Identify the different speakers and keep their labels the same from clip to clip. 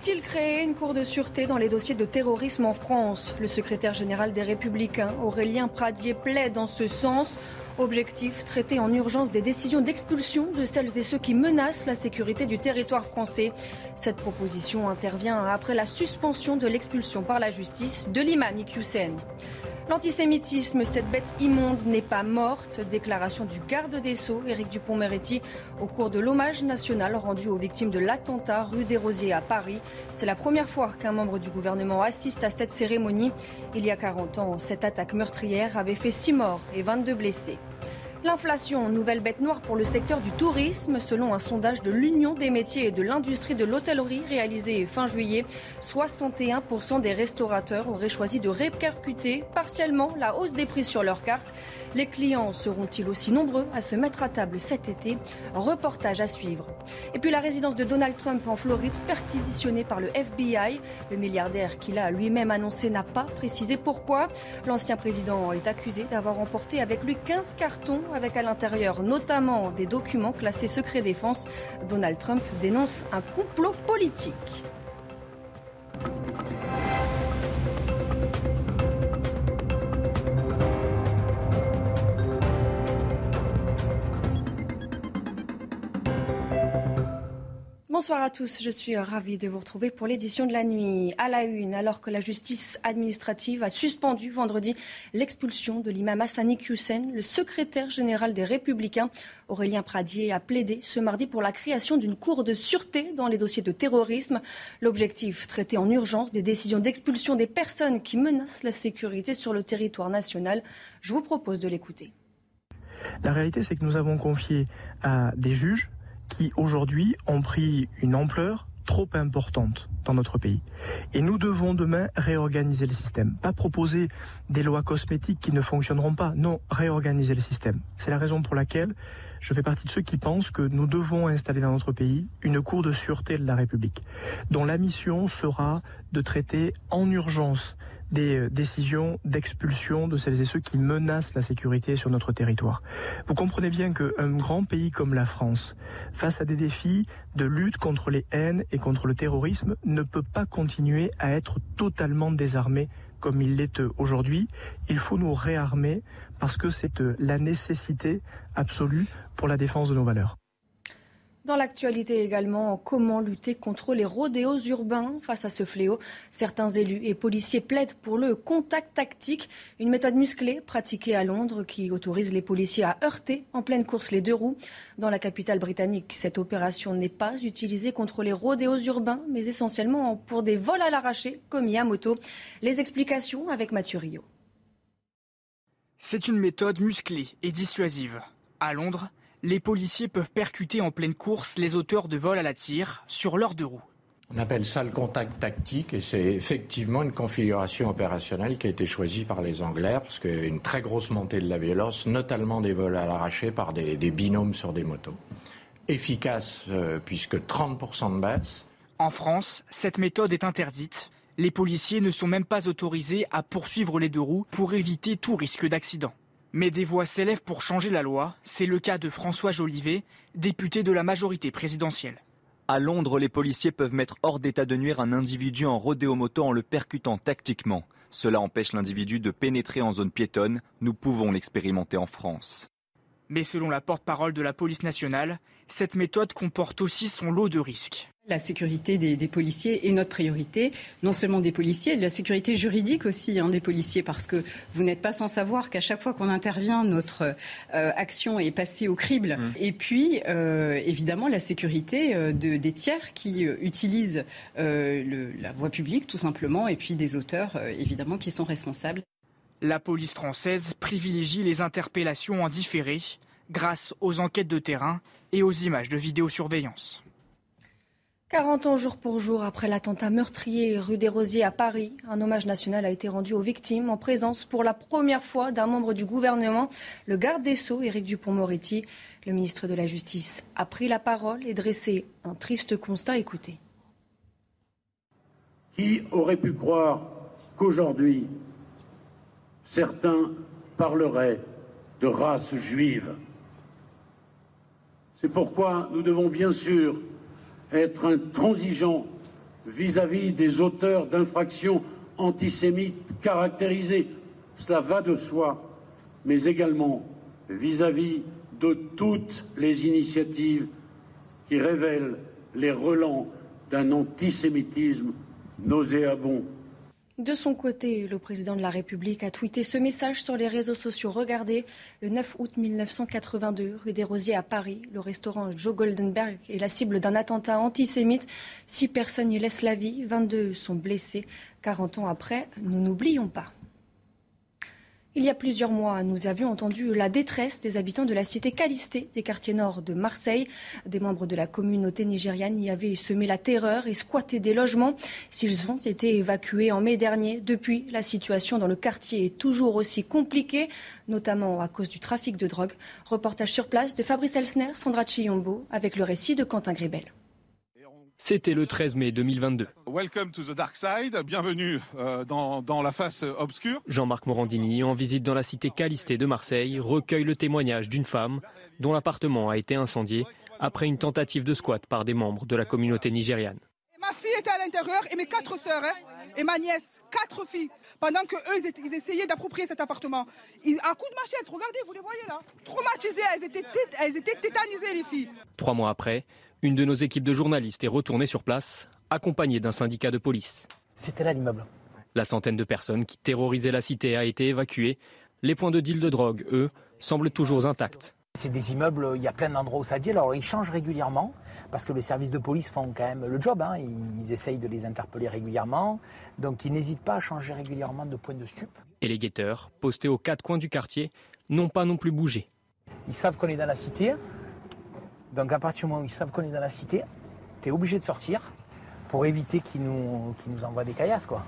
Speaker 1: Faut-il créer une cour de sûreté dans les dossiers de terrorisme en France? Le secrétaire général des Républicains, Aurélien Pradier, plaide dans ce sens. Objectif, traiter en urgence des décisions d'expulsion de celles et ceux qui menacent la sécurité du territoire français. Cette proposition intervient après la suspension de l'expulsion par la justice de l'imam Iqiyoussen. L'antisémitisme, cette bête immonde, n'est pas morte. Déclaration du garde des Sceaux, Éric Dupont-Moretti, au cours de l'hommage national rendu aux victimes de l'attentat rue des Rosiers à Paris. C'est la première fois qu'un membre du gouvernement assiste à cette cérémonie. Il y a 40 ans, cette attaque meurtrière avait fait 6 morts et 22 blessés. L'inflation, nouvelle bête noire pour le secteur du tourisme, selon un sondage de l'Union des métiers et de l'industrie de l'hôtellerie réalisé fin juillet. 61% des restaurateurs auraient choisi de répercuter partiellement la hausse des prix sur leurs cartes. Les clients seront-ils aussi nombreux à se mettre à table cet été? Reportage à suivre. Et puis la résidence de Donald Trump en Floride perquisitionnée par le FBI. Le milliardaire qui l'a lui-même annoncé n'a pas précisé pourquoi. L'ancien président est accusé d'avoir emporté avec lui 15 cartons avec à l'intérieur notamment des documents classés secret défense. Donald Trump dénonce un complot politique. Bonsoir à tous, je suis ravie de vous retrouver pour l'édition de la nuit. À la une, alors que la justice administrative a suspendu vendredi l'expulsion de l'imam Hassani Hussein, le secrétaire général des Républicains, Aurélien Pradier, a plaidé ce mardi pour la création d'une cour de sûreté dans les dossiers de terrorisme. L'objectif, traiter en urgence des décisions d'expulsion des personnes qui menacent la sécurité sur le territoire national. Je vous propose de l'écouter.
Speaker 2: La réalité, c'est que nous avons confié à des juges qui aujourd'hui ont pris une ampleur trop importante dans notre pays. Et nous devons demain réorganiser le système. Pas proposer des lois cosmétiques qui ne fonctionneront pas. Non, réorganiser le système. C'est la raison pour laquelle je fais partie de ceux qui pensent que nous devons installer dans notre pays une cour de sûreté de la République, dont la mission sera de traiter en urgence des euh, décisions d'expulsion de celles et ceux qui menacent la sécurité sur notre territoire. Vous comprenez bien qu'un grand pays comme la France, face à des défis de lutte contre les haines et contre le terrorisme, ne peut pas continuer à être totalement désarmé comme il l'est aujourd'hui. Il faut nous réarmer parce que c'est euh, la nécessité absolue pour la défense de nos valeurs.
Speaker 1: Dans l'actualité également, comment lutter contre les rodéos urbains face à ce fléau? Certains élus et policiers plaident pour le contact tactique, une méthode musclée pratiquée à Londres qui autorise les policiers à heurter en pleine course les deux roues. Dans la capitale britannique, cette opération n'est pas utilisée contre les rodéos urbains, mais essentiellement pour des vols à l'arraché commis à moto. Les explications avec Mathieu Rio.
Speaker 3: C'est une méthode musclée et dissuasive. À Londres, les policiers peuvent percuter en pleine course les auteurs de vol à la tire sur leurs deux roues.
Speaker 4: On appelle ça le contact tactique et c'est effectivement une configuration opérationnelle qui a été choisie par les Anglais parce qu'il y a une très grosse montée de la violence, notamment des vols à l'arraché par des, binômes sur des motos. Efficace euh, puisque 30% de baisse.
Speaker 3: En France, cette méthode est interdite. Les policiers ne sont même pas autorisés à poursuivre les deux roues pour éviter tout risque d'accident. Mais des voix s'élèvent pour changer la loi. C'est le cas de François Jolivet, député de la majorité présidentielle.
Speaker 5: À Londres, les policiers peuvent mettre hors d'état de nuire un individu en rodéo-moto en le percutant tactiquement. Cela empêche l'individu de pénétrer en zone piétonne. Nous pouvons l'expérimenter en France.
Speaker 3: Mais selon la porte-parole de la police nationale, cette méthode comporte aussi son lot de risques.
Speaker 6: La sécurité des, policiers est notre priorité, non seulement des policiers, la sécurité juridique aussi hein, des policiers, parce que vous n'êtes pas sans savoir qu'à chaque fois qu'on intervient, notre euh, action est passée au crible. Mmh. Et puis, euh, évidemment, la sécurité euh, de, des tiers qui utilisent la voie publique, tout simplement, et puis des auteurs, évidemment, qui sont responsables.
Speaker 3: La police française privilégie les interpellations en différé grâce aux enquêtes de terrain et aux images de vidéosurveillance.
Speaker 1: 40 ans jour pour jour après l'attentat meurtrier rue des Rosiers à Paris, un hommage national a été rendu aux victimes en présence pour la première fois d'un membre du gouvernement, le garde des Sceaux, Éric Dupont-Moretti. Le ministre de la Justice a pris la parole et dressé un triste constat. Écoutez.
Speaker 7: Qui aurait pu croire qu'aujourd'hui, certains parleraient de race juive? C'est pourquoi nous devons bien sûr être intransigeants vis-à-vis des auteurs d'infractions antisémites caractérisées. Cela va de soi, mais également vis-à-vis de toutes les initiatives qui révèlent les relents d'un antisémitisme nauséabond.
Speaker 1: De son côté, le président de la République a tweeté ce message sur les réseaux sociaux. Regardez, le 9 août 1982, rue des Rosiers à Paris, le restaurant Joe Goldenberg est la cible d'un attentat antisémite. Six personnes y laissent la vie, 22 sont blessées. 40 ans après, nous n'oublions pas. Il y a plusieurs mois, nous avions entendu la détresse des habitants de la cité Calisté, des quartiers nord de Marseille. Des membres de la communauté nigériane y avaient semé la terreur et squatté des logements. S'ils ont été évacués en mai dernier, depuis, la situation dans le quartier est toujours aussi compliquée, notamment à cause du trafic de drogue. Reportage sur place de Fabrice Elsner, Sandra Chiyombo, avec le récit de Quentin Gribel.
Speaker 8: C'était le 13 mai 2022.
Speaker 9: Welcome to the dark side. Bienvenue euh, dans, dans, la face obscure.
Speaker 8: Jean-Marc Morandini, en visite dans la cité Calisté de Marseille, recueille le témoignage d'une femme dont l'appartement a été incendié après une tentative de squat par des membres de la communauté nigériane.
Speaker 10: Ma fille était à l'intérieur et mes quatre sœurs hein, et ma nièce, quatre filles, pendant que eux ils essayaient d'approprier cet appartement. Ils, à coup de machette, regardez, vous les voyez là, traumatisées, elles étaient, elles étaient tétanisées les filles.
Speaker 8: Trois mois après, une de nos équipes de journalistes est retournée sur place, accompagnée d'un syndicat de police.
Speaker 11: C'était là l'immeuble.
Speaker 8: La centaine de personnes qui terrorisaient la cité a été évacuée. Les points de deal de drogue, eux, semblent toujours intacts.
Speaker 11: C'est des immeubles, il y a plein d'endroits où ça dit. Alors ils changent régulièrement parce que les services de police font quand même le job. Hein. Ils essayent de les interpeller régulièrement. Donc ils n'hésitent pas à changer régulièrement de point de stup.
Speaker 8: Et les guetteurs, postés aux quatre coins du quartier, n'ont pas non plus bougé.
Speaker 11: Ils savent qu'on est dans la cité. Donc à partir du moment où ils savent qu'on est dans la cité, tu es obligé de sortir pour éviter qu'ils nous, nous envoient des caillasses, quoi.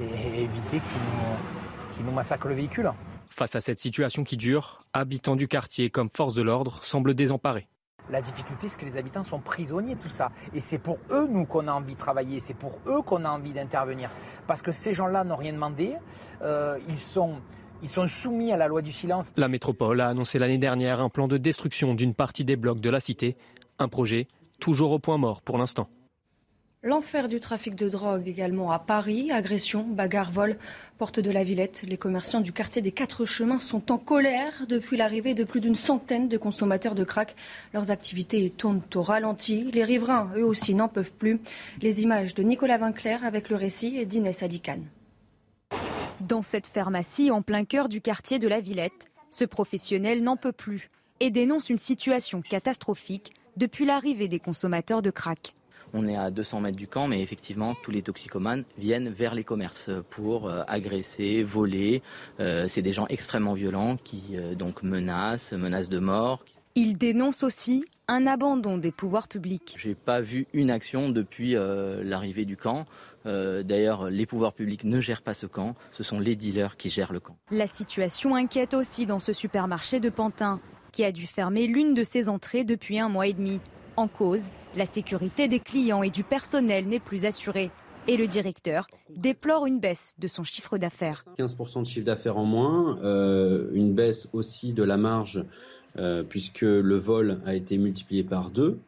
Speaker 11: Et éviter qu'ils nous, nous massacrent le véhicule.
Speaker 8: Face à cette situation qui dure, habitants du quartier comme force de l'ordre semblent désemparés.
Speaker 11: La difficulté, c'est que les habitants sont prisonniers de tout ça. Et c'est pour eux, nous, qu'on a envie de travailler. C'est pour eux qu'on a envie d'intervenir. Parce que ces gens-là n'ont rien demandé. Euh, ils sont ils sont soumis à la loi du silence.
Speaker 8: La métropole a annoncé l'année dernière un plan de destruction d'une partie des blocs de la cité. Un projet toujours au point mort pour l'instant.
Speaker 1: L'enfer du trafic de drogue également à Paris. Agression, bagarre, vol, porte de la Villette. Les commerçants du quartier des Quatre Chemins sont en colère depuis l'arrivée de plus d'une centaine de consommateurs de crack. Leurs activités tournent au ralenti. Les riverains, eux aussi, n'en peuvent plus. Les images de Nicolas Vinclair avec le récit d'Inès Alicane.
Speaker 12: Dans cette pharmacie en plein cœur du quartier de la Villette, ce professionnel n'en peut plus et dénonce une situation catastrophique depuis l'arrivée des consommateurs de crack.
Speaker 13: On est à 200 mètres du camp, mais effectivement, tous les toxicomanes viennent vers les commerces pour euh, agresser, voler. Euh, c'est des gens extrêmement violents qui euh, donc menacent, menacent de mort.
Speaker 12: Il dénonce aussi un abandon des pouvoirs publics.
Speaker 13: J'ai pas vu une action depuis l'arrivée du camp. D'ailleurs, les pouvoirs publics ne gèrent pas ce camp, ce sont les dealers qui gèrent le camp.
Speaker 12: La situation inquiète aussi dans ce supermarché de Pantin, qui a dû fermer l'une de ses entrées depuis un mois et demi. En cause, la sécurité des clients et du personnel n'est plus assurée. Et le directeur déplore une baisse de son chiffre d'affaires.
Speaker 14: 15% de chiffre d'affaires en moins, euh, une baisse aussi de la marge euh, puisque le vol a été multiplié par deux.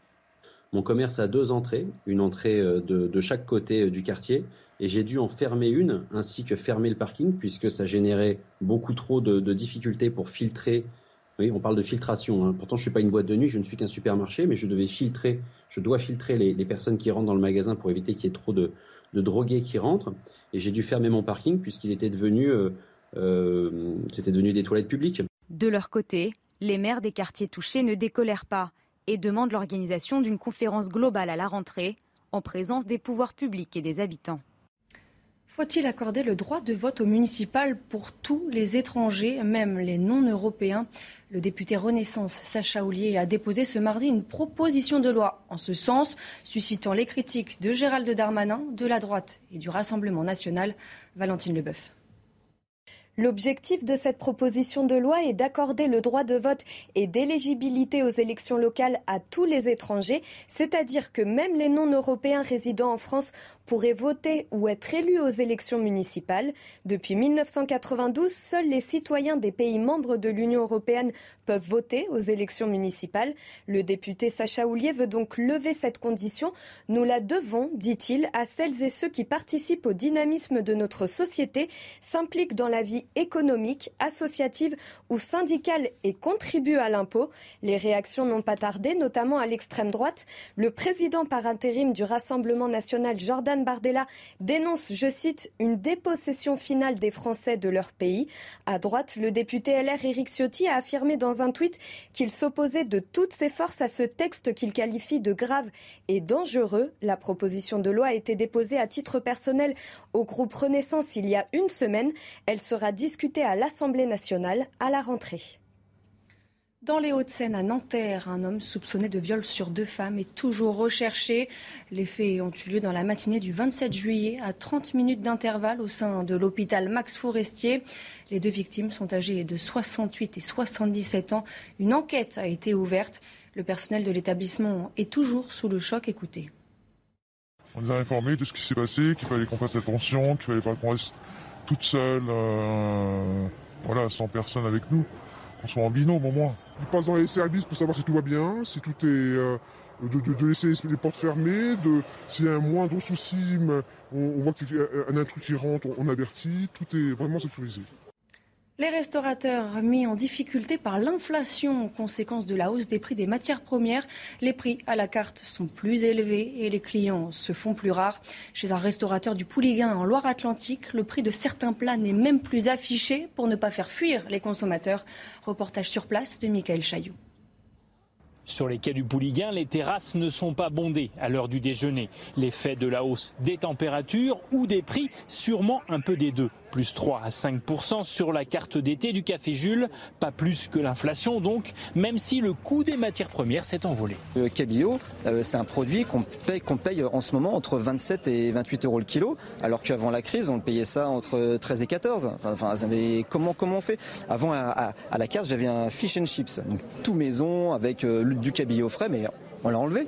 Speaker 14: Mon commerce a deux entrées, une entrée euh, de, chaque côté du quartier, et j'ai dû en fermer une, ainsi que fermer le parking, puisque ça générait beaucoup trop de, de difficultés pour filtrer oui, on parle de filtration. Hein. Pourtant, je ne suis pas une boîte de nuit, je ne suis qu'un supermarché, mais je devais filtrer, je dois filtrer les, personnes qui rentrent dans le magasin pour éviter qu'il y ait trop de, drogués qui rentrent. Et j'ai dû fermer mon parking puisqu'il était devenu, euh, euh, c'était devenu des toilettes publiques.
Speaker 12: De leur côté, les maires des quartiers touchés ne décolèrent pas et demandent l'organisation d'une conférence globale à la rentrée en présence des pouvoirs publics et des habitants.
Speaker 1: Faut-il accorder le droit de vote au municipal pour tous les étrangers, même les non-européens? Le député Renaissance Sacha Oulier a déposé ce mardi une proposition de loi en ce sens, suscitant les critiques de Gérald Darmanin, de la droite et du Rassemblement national. Valentine Leboeuf.
Speaker 15: L'objectif de cette proposition de loi est d'accorder le droit de vote et d'éligibilité aux élections locales à tous les étrangers, c'est-à-dire que même les non-européens résidant en France pourraient voter ou être élus aux élections municipales. Depuis 1992, seuls les citoyens des pays membres de l'Union européenne peuvent voter aux élections municipales. Le député Sacha Houlier veut donc lever cette condition. Nous la devons, dit-il, à celles et ceux qui participent au dynamisme de notre société, s'impliquent dans la vie économique, associative ou syndicale et contribuent à l'impôt. Les réactions n'ont pas tardé, notamment à l'extrême droite. Le président par intérim du Rassemblement national, Jordan Bardella dénonce, je cite, une dépossession finale des Français de leur pays. À droite, le député LR Éric Ciotti a affirmé dans un tweet qu'il s'opposait de toutes ses forces à ce texte qu'il qualifie de grave et dangereux. La proposition de loi a été déposée à titre personnel au groupe Renaissance il y a une semaine. Elle sera discutée à l'Assemblée nationale à la rentrée.
Speaker 1: Dans les Hauts-de-Seine, à Nanterre, un homme soupçonné de viol sur deux femmes est toujours recherché. Les faits ont eu lieu dans la matinée du 27 juillet, à 30 minutes d'intervalle au sein de l'hôpital Max Forestier. Les deux victimes sont âgées de 68 et 77 ans. Une enquête a été ouverte. Le personnel de l'établissement est toujours sous le choc. Écoutez.
Speaker 16: On nous a informé de ce qui s'est passé, qu'il fallait qu'on fasse attention, qu'il fallait pas qu'on reste toute seule, euh, voilà, sans personne avec nous qu'on soit en binôme au moins. Il passe dans les services pour savoir si tout va bien, si tout est. Euh, de, laisser les portes fermées, de, s'il y a un moindre souci, on, voit qu'il y a un intrus qui rentre, on avertit, tout est vraiment sécurisé.
Speaker 1: Les restaurateurs mis en difficulté par l'inflation, conséquence de la hausse des prix des matières premières, les prix à la carte sont plus élevés et les clients se font plus rares. Chez un restaurateur du Pouliguen en Loire-Atlantique, le prix de certains plats n'est même plus affiché pour ne pas faire fuir les consommateurs. Reportage sur place de Michael Chailloux.
Speaker 17: Sur les quais du Pouliguen, les terrasses ne sont pas bondées à l'heure du déjeuner. L'effet de la hausse des températures ou des prix, sûrement un peu des deux plus 3 à 5% sur la carte d'été du Café Jules, pas plus que l'inflation donc, même si le coût des matières premières s'est envolé.
Speaker 18: Le cabillaud, euh, c'est un produit qu'on paye, en ce moment entre 27 et 28 euros le kilo, alors qu'avant la crise, on payait ça entre 13 et 14. Enfin, comment, comment on fait? Avant, à, la carte, j'avais un fish and chips, donc tout maison avec euh, du cabillaud frais, mais on l'a enlevé.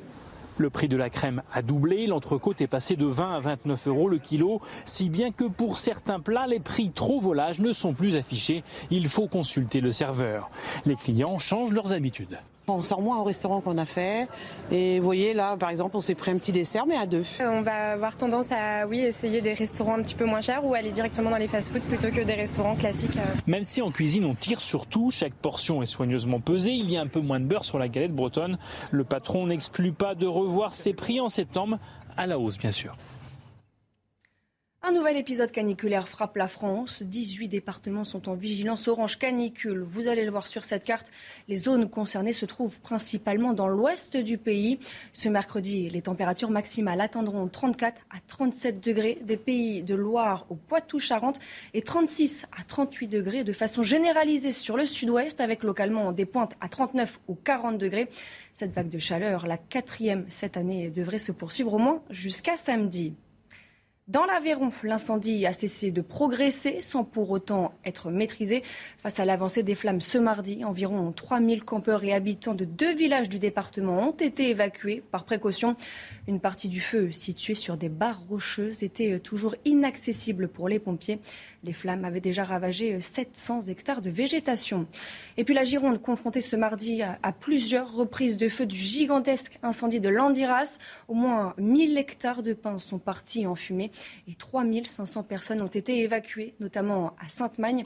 Speaker 17: Le prix de la crème a doublé, l'entrecôte est passé de 20 à 29 euros le kilo, si bien que pour certains plats, les prix trop volages ne sont plus affichés. Il faut consulter le serveur. Les clients changent leurs habitudes.
Speaker 19: On sort moins au restaurant qu'on a fait. Et vous voyez, là, par exemple, on s'est pris un petit dessert, mais à deux.
Speaker 20: Euh, on va avoir tendance à, oui, essayer des restaurants un petit peu moins chers ou aller directement dans les fast-foods plutôt que des restaurants classiques. Euh.
Speaker 17: Même si en cuisine, on tire sur tout, chaque portion est soigneusement pesée, il y a un peu moins de beurre sur la galette bretonne. Le patron n'exclut pas de revoir ses prix en septembre, à la hausse, bien sûr.
Speaker 1: Un nouvel épisode caniculaire frappe la France. 18 départements sont en vigilance orange canicule. Vous allez le voir sur cette carte. Les zones concernées se trouvent principalement dans l'ouest du pays. Ce mercredi, les températures maximales atteindront 34 à 37 degrés des pays de Loire au Poitou-Charentes et 36 à 38 degrés de façon généralisée sur le sud-ouest avec localement des pointes à 39 ou 40 degrés. Cette vague de chaleur, la quatrième cette année, devrait se poursuivre au moins jusqu'à samedi. Dans l'Aveyron, l'incendie a cessé de progresser sans pour autant être maîtrisé. Face à l'avancée des flammes ce mardi, environ 3000 campeurs et habitants de deux villages du département ont été évacués par précaution. Une partie du feu, située sur des barres rocheuses, était toujours inaccessible pour les pompiers. Les flammes avaient déjà ravagé 700 hectares de végétation. Et puis la Gironde, confrontée ce mardi à, plusieurs reprises de feu du gigantesque incendie de Landiras. Au moins 1000 hectares de pins sont partis en fumée et 3500 personnes ont été évacuées, notamment à Sainte-Magne.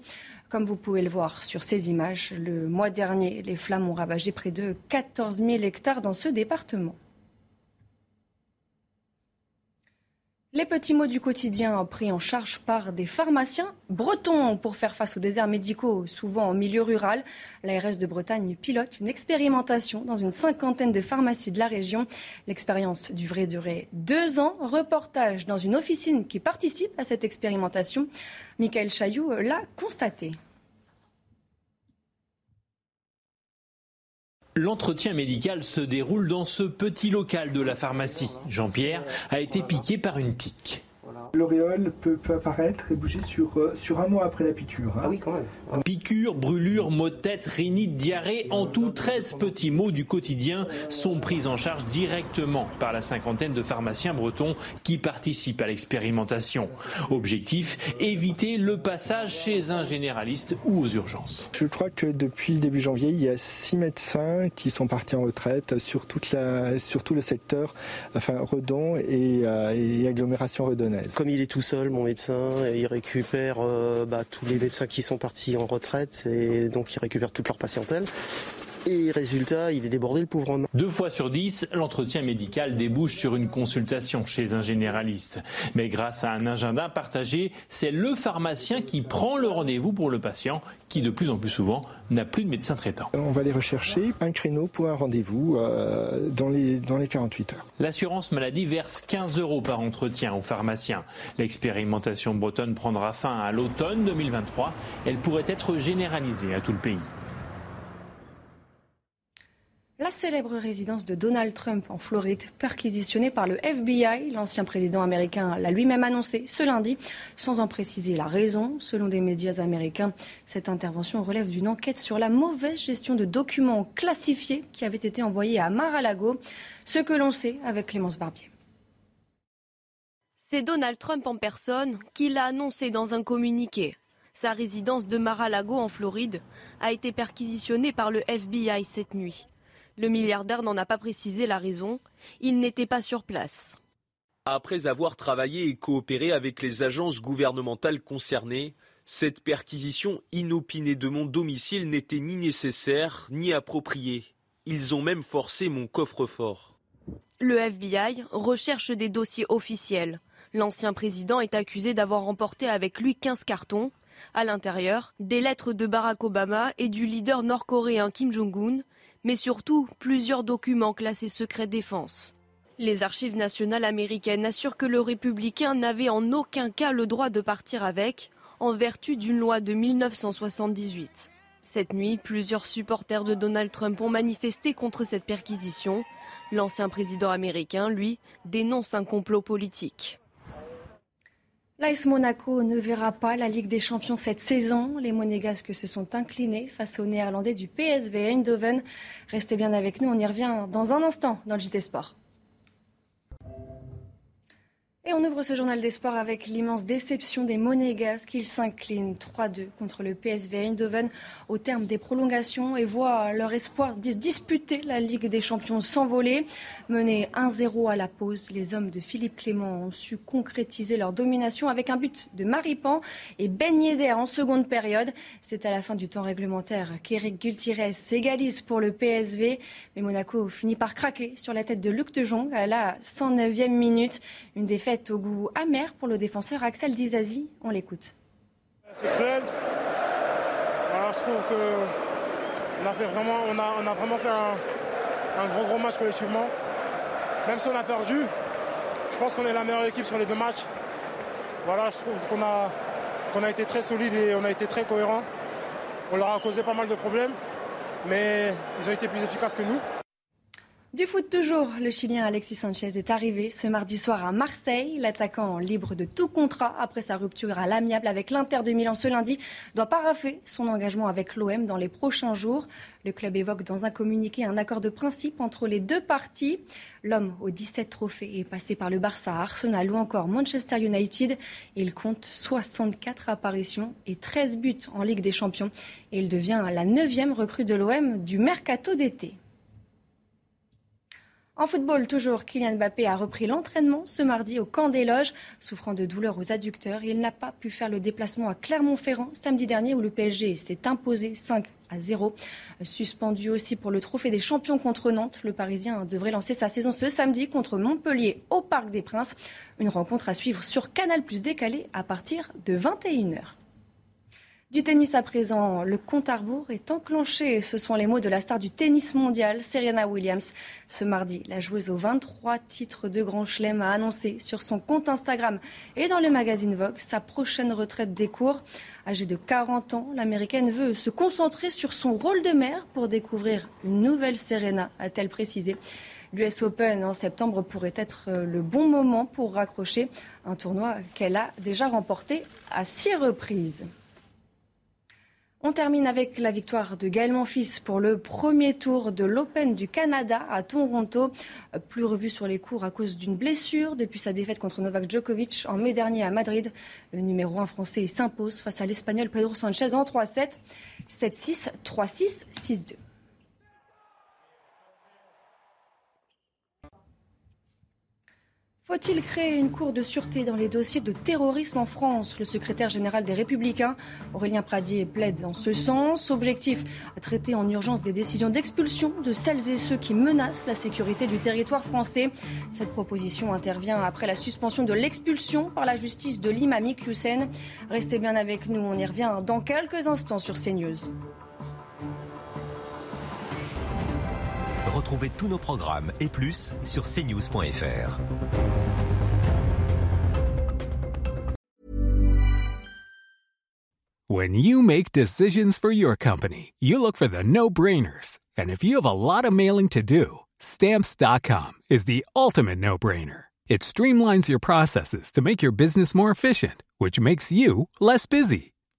Speaker 1: Comme vous pouvez le voir sur ces images, le mois dernier, les flammes ont ravagé près de 14 000 hectares dans ce département. Les petits mots du quotidien pris en charge par des pharmaciens bretons pour faire face aux déserts médicaux, souvent en milieu rural. L'ARS de Bretagne pilote une expérimentation dans une cinquantaine de pharmacies de la région. L'expérience devrait durer deux ans. Reportage dans une officine qui participe à cette expérimentation. Michael Chailloux l'a constaté.
Speaker 17: L'entretien médical se déroule dans ce petit local de la pharmacie. Jean-Pierre a été piqué par une tique.
Speaker 21: L'auréole peut, apparaître et bouger sur, euh, sur un mois après la piqûre.
Speaker 17: Hein. Ah oui, quand même. Piqûre, brûlure, maux de tête, rhinite, diarrhée, en tout 13 petits maux du quotidien sont pris en charge directement par la cinquantaine de pharmaciens bretons qui participent à l'expérimentation. Objectif, éviter le passage chez un généraliste ou aux urgences.
Speaker 21: Je crois que depuis début janvier, il y a six médecins qui sont partis en retraite sur, toute la, sur tout le secteur, enfin Redon et, euh, et agglomération redonnaise.
Speaker 22: Comme il est tout seul, mon médecin, il récupère euh, bah, tous les médecins qui sont partis en retraite et donc il récupère toute leur patientèle. Et résultat, il est débordé le pauvre homme.
Speaker 17: Deux fois sur dix, l'entretien médical débouche sur une consultation chez un généraliste. Mais grâce à un agenda partagé, c'est le pharmacien qui prend le rendez-vous pour le patient, qui de plus en plus souvent n'a plus de médecin traitant.
Speaker 21: On va aller rechercher un créneau pour un rendez-vous euh, dans, les, dans les 48 heures.
Speaker 17: L'assurance maladie verse 15 euros par entretien aux pharmaciens. L'expérimentation bretonne prendra fin à l'automne 2023. Elle pourrait être généralisée à tout le pays.
Speaker 1: La célèbre résidence de Donald Trump en Floride, perquisitionnée par le FBI, l'ancien président américain l'a lui-même annoncé ce lundi, sans en préciser la raison. Selon des médias américains, cette intervention relève d'une enquête sur la mauvaise gestion de documents classifiés qui avaient été envoyés à Mar-a-Lago, ce que l'on sait avec Clémence Barbier.
Speaker 23: C'est Donald Trump en personne qui l'a annoncé dans un communiqué. Sa résidence de Mar-a-Lago en Floride a été perquisitionnée par le FBI cette nuit. Le milliardaire n'en a pas précisé la raison. Il n'était pas sur place.
Speaker 24: Après avoir travaillé et coopéré avec les agences gouvernementales concernées, cette perquisition inopinée de mon domicile n'était ni nécessaire ni appropriée. Ils ont même forcé mon coffre-fort.
Speaker 23: Le FBI recherche des dossiers officiels. L'ancien président est accusé d'avoir remporté avec lui 15 cartons. À l'intérieur, des lettres de Barack Obama et du leader nord-coréen Kim Jong-un, mais surtout plusieurs documents classés secret défense. Les archives nationales américaines assurent que le républicain n'avait en aucun cas le droit de partir avec, en vertu d'une loi de 1978. Cette nuit, plusieurs supporters de Donald Trump ont manifesté contre cette perquisition. L'ancien président américain, lui, dénonce un complot politique.
Speaker 1: L'AS Monaco ne verra pas la Ligue des Champions cette saison. Les Monégasques se sont inclinés face aux Néerlandais du PSV Eindhoven. Restez bien avec nous, on y revient dans un instant dans le JT Sport. Et on ouvre ce journal des sports avec l'immense déception des Monégasques. Ils s'inclinent 3-2 contre le PSV Eindhoven au terme des prolongations et voient leur espoir de disputer la Ligue des Champions s'envoler. Menés 1-0 à la pause, les hommes de Philippe Clément ont su concrétiser leur domination avec un but de Maripan et Ben Yedder en seconde période. C'est à la fin du temps réglementaire qu'Éric Gultires s'égalise pour le PSV. Mais Monaco finit par craquer sur la tête de Luc de Jong à la 109e minute. Une défaite au goût amer pour le défenseur Axel Dizazi. On l'écoute.
Speaker 25: C'est cruel. je trouve qu'on a, fait vraiment, on a, on a vraiment fait un, gros gros match collectivement. Même si on a perdu, je pense qu'on est la meilleure équipe sur les deux matchs. Voilà, je trouve qu'on a, a été très solide et on a été très cohérent. On leur a causé pas mal de problèmes, mais ils ont été plus efficaces que nous.
Speaker 1: Du foot toujours, le Chilien Alexis Sanchez est arrivé ce mardi soir à Marseille. L'attaquant libre de tout contrat après sa rupture à l'amiable avec l'Inter de Milan ce lundi doit paraffer son engagement avec l'OM dans les prochains jours. Le club évoque dans un communiqué un accord de principe entre les deux parties. L'homme aux 17 trophées est passé par le Barça, Arsenal ou encore Manchester United. Il compte 64 apparitions et 13 buts en Ligue des Champions. Et il devient la neuvième recrue de l'OM du mercato d'été. En football, toujours, Kylian Mbappé a repris l'entraînement ce mardi au camp des loges. Souffrant de douleurs aux adducteurs, il n'a pas pu faire le déplacement à Clermont-Ferrand samedi dernier où le PSG s'est imposé 5 à 0. Suspendu aussi pour le trophée des champions contre Nantes, le Parisien devrait lancer sa saison ce samedi contre Montpellier au Parc des Princes. Une rencontre à suivre sur Canal Plus décalé à partir de 21h. Du tennis à présent, le compte à rebours est enclenché. Ce sont les mots de la star du tennis mondial, Serena Williams. Ce mardi, la joueuse aux 23 titres de Grand Chelem a annoncé sur son compte Instagram et dans le magazine Vogue sa prochaine retraite des cours. Âgée de 40 ans, l'américaine veut se concentrer sur son rôle de mère pour découvrir une nouvelle Serena, a-t-elle précisé. L'US Open en septembre pourrait être le bon moment pour raccrocher un tournoi qu'elle a déjà remporté à six reprises. On termine avec la victoire de Gaël Monfils pour le premier tour de l'Open du Canada à Toronto. Plus revu sur les cours à cause d'une blessure depuis sa défaite contre Novak Djokovic en mai dernier à Madrid. Le numéro 1 français s'impose face à l'Espagnol Pedro Sanchez en 3-7, 7-6, 3-6, 6-2. Faut-il créer une cour de sûreté dans les dossiers de terrorisme en France? Le secrétaire général des Républicains, Aurélien Pradier, plaide dans ce sens. Objectif traiter en urgence des décisions d'expulsion de celles et ceux qui menacent la sécurité du territoire français. Cette proposition intervient après la suspension de l'expulsion par la justice de l'imam Hussein. Restez bien avec nous, on y revient dans quelques instants sur CNews.
Speaker 26: Retrouvez tous nos programmes et plus sur cnews.fr.
Speaker 27: When you make decisions for your company, you look for the no-brainers. And if you have a lot of mailing to do, stamps.com is the ultimate no-brainer. It streamlines your processes to make your business more efficient, which makes you less busy.